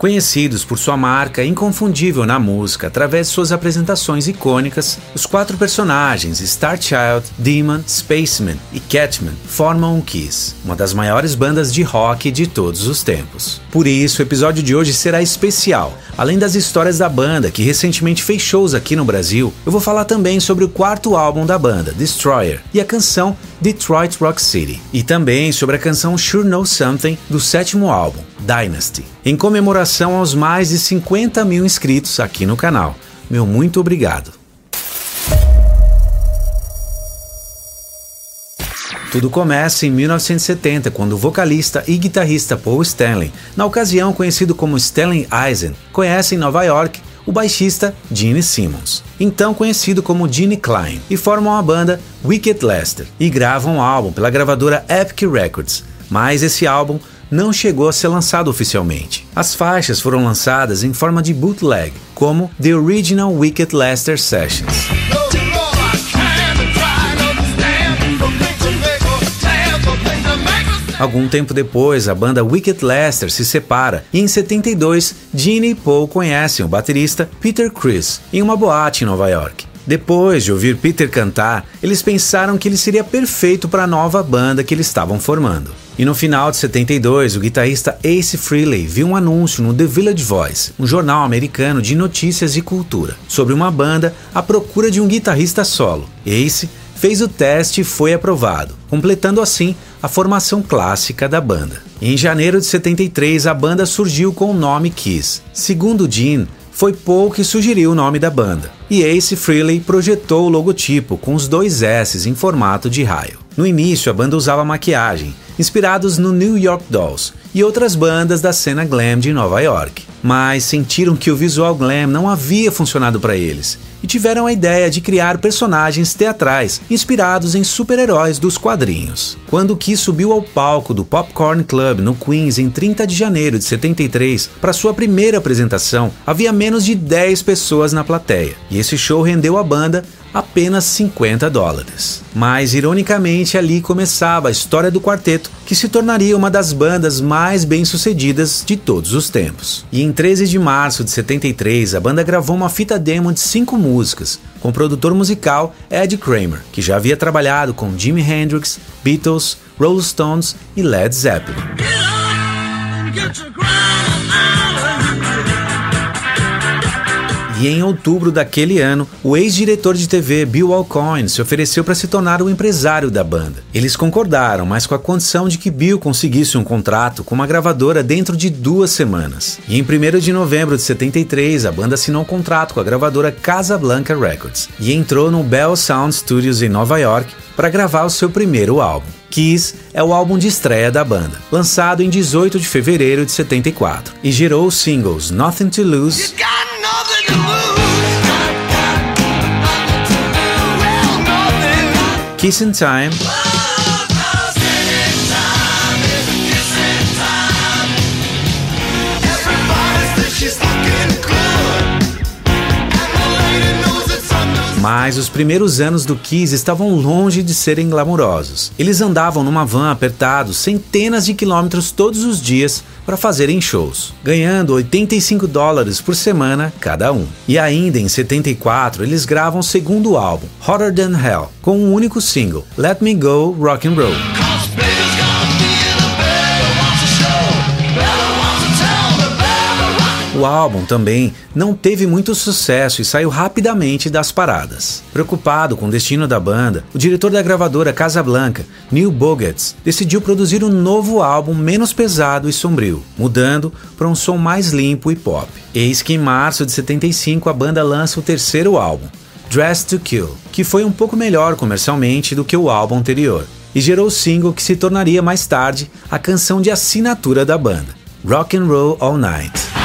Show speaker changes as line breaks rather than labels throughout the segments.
Conhecidos por sua marca inconfundível na música através de suas apresentações icônicas, os quatro personagens Starchild, Demon, Spaceman e Catman formam o Kiss, uma das maiores bandas de rock de todos os tempos. Por isso, o episódio de hoje será especial. Além das histórias da banda, que recentemente fez shows aqui no Brasil, eu vou falar também sobre o quarto álbum da banda, Destroyer, e a canção Detroit Rock City, e também sobre a canção Sure Know Something do sétimo álbum, Dynasty, em comemoração aos mais de 50 mil inscritos aqui no canal. Meu muito obrigado. Tudo começa em 1970, quando o vocalista e guitarrista Paul Stanley, na ocasião conhecido como Stanley Eisen, conhece em Nova York o baixista Gene Simmons, então conhecido como Gene Klein, e formam a banda Wicked Lester e gravam um álbum pela gravadora Epic Records. Mas esse álbum não chegou a ser lançado oficialmente. As faixas foram lançadas em forma de bootleg, como The Original Wicked Lester Sessions. Algum tempo depois, a banda Wicked Lester se separa e em 72, Gene e Paul conhecem o baterista Peter Criss em uma boate em Nova York. Depois de ouvir Peter cantar, eles pensaram que ele seria perfeito para a nova banda que eles estavam formando. E no final de 72, o guitarrista Ace Frehley viu um anúncio no The Village Voice, um jornal americano de notícias e cultura, sobre uma banda à procura de um guitarrista solo. Ace fez o teste e foi aprovado, completando assim a formação clássica da banda. Em janeiro de 73, a banda surgiu com o nome Kiss. Segundo Gene, foi Paul que sugeriu o nome da banda, e Ace Frehley projetou o logotipo com os dois S em formato de raio. No início, a banda usava maquiagem, inspirados no New York Dolls e outras bandas da cena glam de Nova York, mas sentiram que o visual glam não havia funcionado para eles e tiveram a ideia de criar personagens teatrais inspirados em super-heróis dos quadrinhos. Quando Kiss subiu ao palco do Popcorn Club no Queens em 30 de janeiro de 73 para sua primeira apresentação, havia menos de 10 pessoas na plateia, e esse show rendeu à banda apenas 50 dólares. Mas, ironicamente, ali começava a história do quarteto, que se tornaria uma das bandas mais bem-sucedidas de todos os tempos. E em 13 de março de 73, a banda gravou uma fita demo de cinco músicas, com o produtor musical Ed Kramer, que já havia trabalhado com Jimi Hendrix, Beatles, Rolling Stones e Led Zeppelin. E em outubro daquele ano, o ex-diretor de TV Bill Alcoin se ofereceu para se tornar o empresário da banda. Eles concordaram, mas com a condição de que Bill conseguisse um contrato com uma gravadora dentro de duas semanas. E em 1 de novembro de 73, a banda assinou um contrato com a gravadora Casablanca Records e entrou no Bell Sound Studios em Nova York para gravar o seu primeiro álbum. Kiss é o álbum de estreia da banda, lançado em 18 de fevereiro de 74, e gerou os singles Nothing to Lose. Kissing Time. Mas os primeiros anos do Kiss estavam longe de serem glamurosos. Eles andavam numa van apertados centenas de quilômetros todos os dias para fazerem shows, ganhando 85 dólares por semana cada um. E ainda em 74 eles gravam o segundo álbum, Hotter Than Hell, com um único single, Let Me Go Rock and Roll. O álbum também não teve muito sucesso e saiu rapidamente das paradas. Preocupado com o destino da banda, o diretor da gravadora Casablanca, Neil Bogetz, decidiu produzir um novo álbum menos pesado e sombrio, mudando para um som mais limpo e pop. Eis que em março de 75 a banda lança o terceiro álbum, Dress to Kill, que foi um pouco melhor comercialmente do que o álbum anterior, e gerou o single que se tornaria mais tarde a canção de assinatura da banda, Rock and Roll All Night.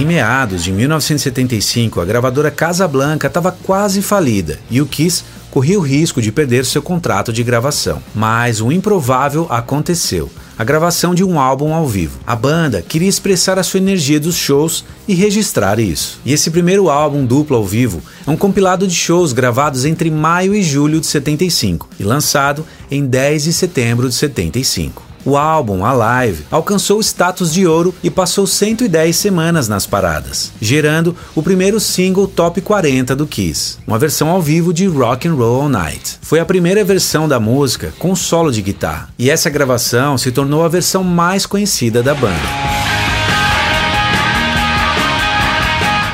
Em meados de 1975, a gravadora Casablanca estava quase falida e o Kiss corria o risco de perder seu contrato de gravação. Mas o improvável aconteceu a gravação de um álbum ao vivo. A banda queria expressar a sua energia dos shows e registrar isso. E esse primeiro álbum duplo ao vivo é um compilado de shows gravados entre maio e julho de 75 e lançado em 10 de setembro de 75. O álbum Alive alcançou o status de ouro e passou 110 semanas nas paradas, gerando o primeiro single top 40 do Kiss, uma versão ao vivo de Rock and Roll All Night. Foi a primeira versão da música com solo de guitarra, e essa gravação se tornou a versão mais conhecida da banda.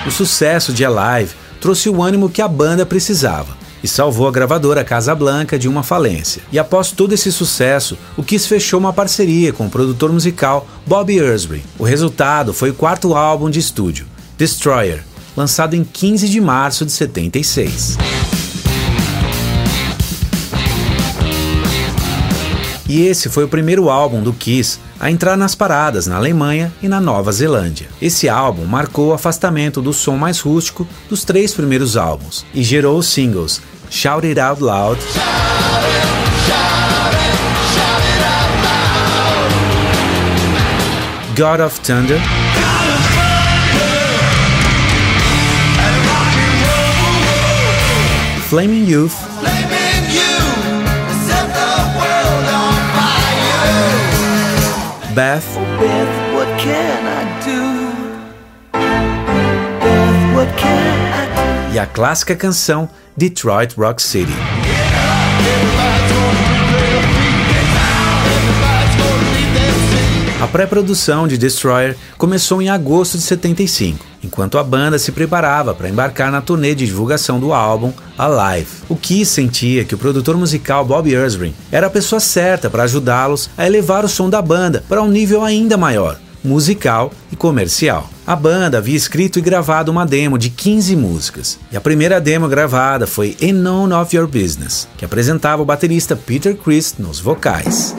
O sucesso de Alive trouxe o ânimo que a banda precisava e salvou a gravadora Casablanca de uma falência. E após todo esse sucesso, o Kiss fechou uma parceria com o produtor musical Bob Ersbury. O resultado foi o quarto álbum de estúdio, Destroyer, lançado em 15 de março de 76. E esse foi o primeiro álbum do Kiss a entrar nas paradas na Alemanha e na Nova Zelândia. Esse álbum marcou o afastamento do som mais rústico dos três primeiros álbuns e gerou os singles Shout It Out Loud. God of Thunder. Flaming Youth. Beth. Oh, Beth, what can I do? Beth, what can I do? E a clássica canção Detroit Rock City. A pré-produção de Destroyer começou em agosto de 75, enquanto a banda se preparava para embarcar na turnê de divulgação do álbum Alive. O Kiss sentia que o produtor musical Bob Ersbrin era a pessoa certa para ajudá-los a elevar o som da banda para um nível ainda maior, musical e comercial. A banda havia escrito e gravado uma demo de 15 músicas, e a primeira demo gravada foi In None of Your Business, que apresentava o baterista Peter Criss nos vocais.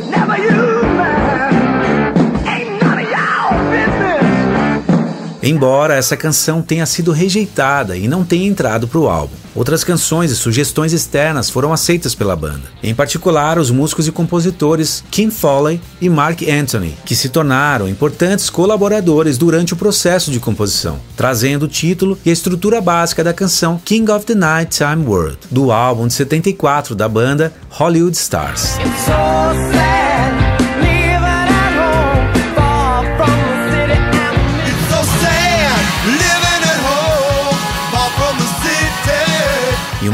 Embora essa canção tenha sido rejeitada e não tenha entrado para o álbum, outras canções e sugestões externas foram aceitas pela banda. Em particular, os músicos e compositores Kim Foley e Mark Anthony, que se tornaram importantes colaboradores durante o processo de composição, trazendo o título e a estrutura básica da canção King of the Nighttime World, do álbum de 74 da banda Hollywood Stars.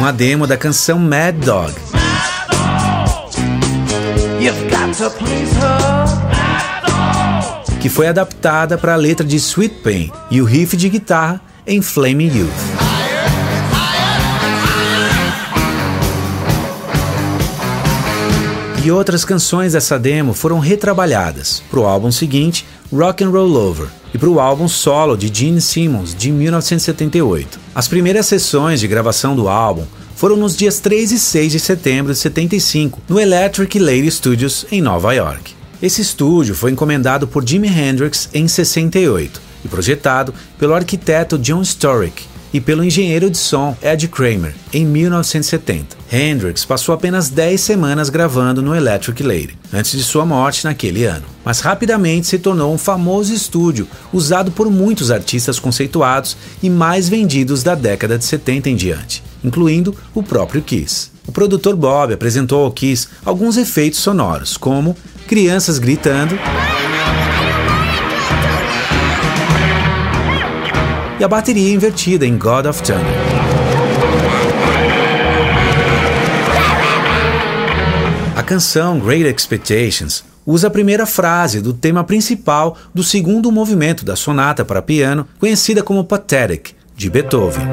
Uma demo da canção Mad Dog. Que foi adaptada para a letra de Sweet Pain e o riff de guitarra em Flaming Youth. E outras canções dessa demo foram retrabalhadas para o álbum seguinte, Rock and Roll Over, e para o álbum solo de Gene Simmons de 1978. As primeiras sessões de gravação do álbum foram nos dias 3 e 6 de setembro de 75, no Electric Lady Studios em Nova York. Esse estúdio foi encomendado por Jimi Hendrix em 68 e projetado pelo arquiteto John Storick, e pelo engenheiro de som Ed Kramer em 1970. Hendrix passou apenas 10 semanas gravando no Electric Lady, antes de sua morte naquele ano, mas rapidamente se tornou um famoso estúdio usado por muitos artistas conceituados e mais vendidos da década de 70 em diante, incluindo o próprio Kiss. O produtor Bob apresentou ao Kiss alguns efeitos sonoros, como crianças gritando e a bateria invertida em God of Thunder. A canção Great Expectations usa a primeira frase do tema principal do segundo movimento da sonata para piano, conhecida como Pathetic, de Beethoven.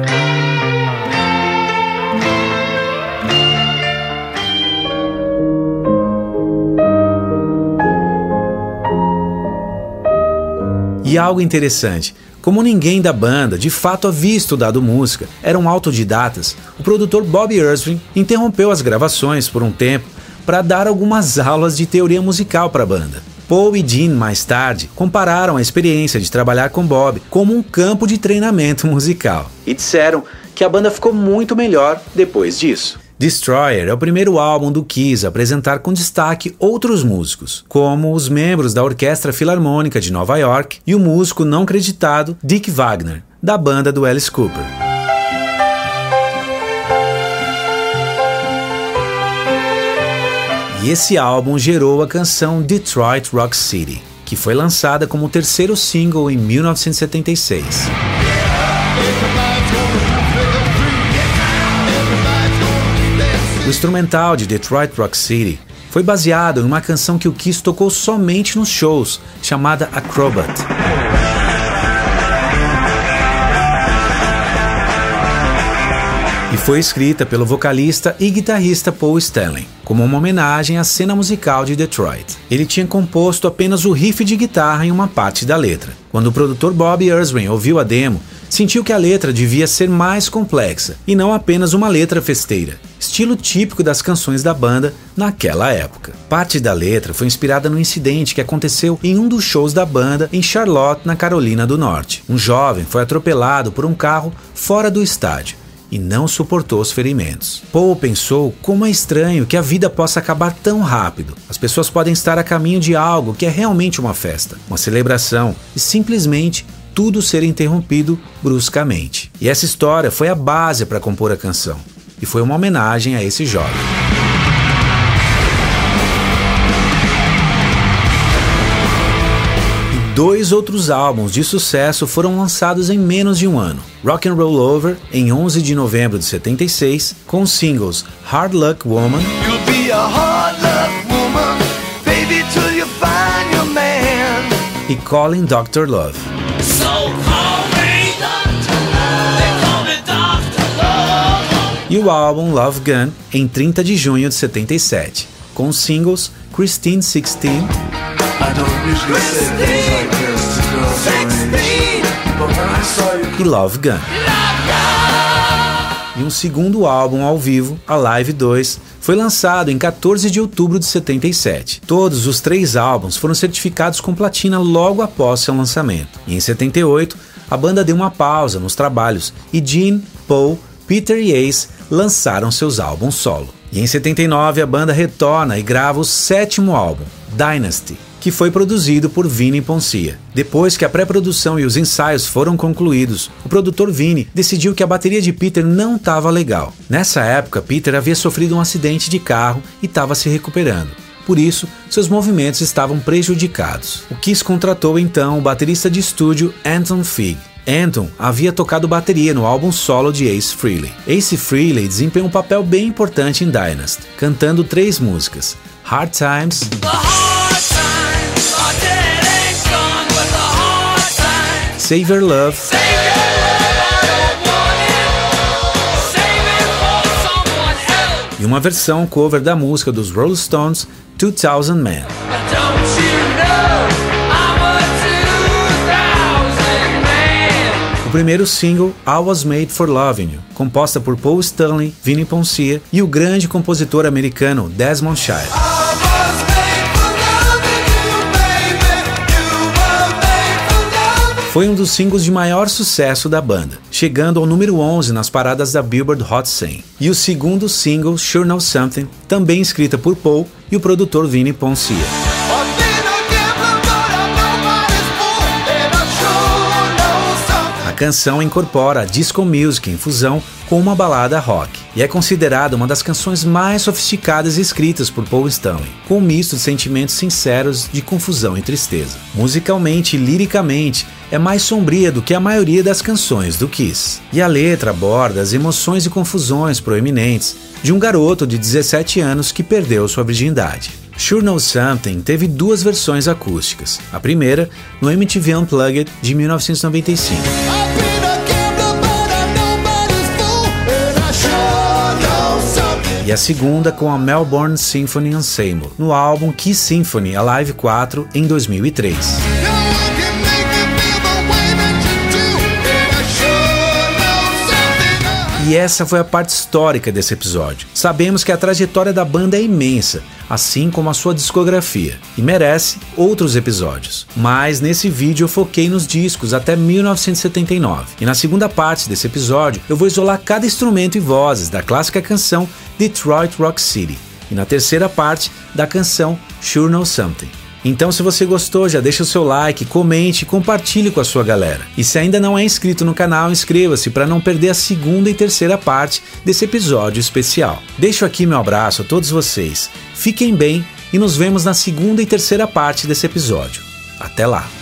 E algo interessante, como ninguém da banda de fato havia estudado música, eram autodidatas, o produtor Bob Ersvin interrompeu as gravações por um tempo para dar algumas aulas de teoria musical para a banda. Paul e Dean, mais tarde, compararam a experiência de trabalhar com Bob como um campo de treinamento musical e disseram que a banda ficou muito melhor depois disso. Destroyer é o primeiro álbum do Kiss a apresentar com destaque outros músicos, como os membros da Orquestra Filarmônica de Nova York e o músico não creditado Dick Wagner, da banda do Alice Cooper. E esse álbum gerou a canção Detroit Rock City, que foi lançada como terceiro single em 1976. Instrumental de Detroit Rock City foi baseado em uma canção que o Kiss tocou somente nos shows, chamada Acrobat. E foi escrita pelo vocalista e guitarrista Paul Stanley, como uma homenagem à cena musical de Detroit. Ele tinha composto apenas o riff de guitarra em uma parte da letra. Quando o produtor Bob Ezrin ouviu a demo, sentiu que a letra devia ser mais complexa e não apenas uma letra festeira, estilo típico das canções da banda naquela época. Parte da letra foi inspirada no incidente que aconteceu em um dos shows da banda em Charlotte, na Carolina do Norte. Um jovem foi atropelado por um carro fora do estádio e não suportou os ferimentos. Paul pensou como é estranho que a vida possa acabar tão rápido. As pessoas podem estar a caminho de algo que é realmente uma festa, uma celebração, e simplesmente tudo ser interrompido bruscamente. E essa história foi a base para compor a canção, e foi uma homenagem a esse jovem. dois outros álbuns de sucesso foram lançados em menos de um ano. Rock and Roll Over, em 11 de novembro de 76, com os singles Hard Luck Woman, e Calling Dr. Love. E o álbum Love Gun em 30 de junho de 77, com os singles Christine 16 e Love Gun. E um segundo álbum ao vivo, a Live 2, foi lançado em 14 de outubro de 77. Todos os três álbuns foram certificados com platina logo após seu lançamento. E em 78, a banda deu uma pausa nos trabalhos e Gene, Paul, Peter e Ace lançaram seus álbuns solo. E em 79 a banda retorna e grava o sétimo álbum, Dynasty, que foi produzido por Vini Poncia. Depois que a pré-produção e os ensaios foram concluídos, o produtor Vini decidiu que a bateria de Peter não estava legal. Nessa época, Peter havia sofrido um acidente de carro e estava se recuperando. Por isso, seus movimentos estavam prejudicados. O Kiss contratou então o baterista de estúdio Anton Fig, Anton havia tocado bateria no álbum solo de Ace Frehley. Ace Frehley desempenhou um papel bem importante em Dynasty, cantando três músicas: Hard Times, Save Your Love e uma versão cover da música dos Rolling Stones 2000 Man. Primeiro single, I Was Made for Loving You, composta por Paul Stanley, Vinnie Poncia e o grande compositor americano Desmond Child. Foi um dos singles de maior sucesso da banda, chegando ao número 11 nas paradas da Billboard Hot 100. E o segundo single, Sure Know Something, também escrita por Paul e o produtor Vinnie Poncia. Canção incorpora disco music em fusão com uma balada rock e é considerada uma das canções mais sofisticadas escritas por Paul Stanley, com um misto de sentimentos sinceros de confusão e tristeza. Musicalmente e liricamente, é mais sombria do que a maioria das canções do Kiss. E a letra aborda as emoções e confusões proeminentes de um garoto de 17 anos que perdeu sua virgindade. Sure Know Something teve duas versões acústicas. A primeira, no MTV Unplugged de 1995. E a segunda com a Melbourne Symphony Ensemble, no álbum Kiss Symphony Alive 4 em 2003. E essa foi a parte histórica desse episódio. Sabemos que a trajetória da banda é imensa, assim como a sua discografia, e merece outros episódios. Mas nesse vídeo eu foquei nos discos até 1979. E na segunda parte desse episódio eu vou isolar cada instrumento e vozes da clássica canção Detroit Rock City. E na terceira parte da canção Sure Know Something. Então, se você gostou, já deixa o seu like, comente compartilhe com a sua galera. E se ainda não é inscrito no canal, inscreva-se para não perder a segunda e terceira parte desse episódio especial. Deixo aqui meu abraço a todos vocês. Fiquem bem e nos vemos na segunda e terceira parte desse episódio. Até lá!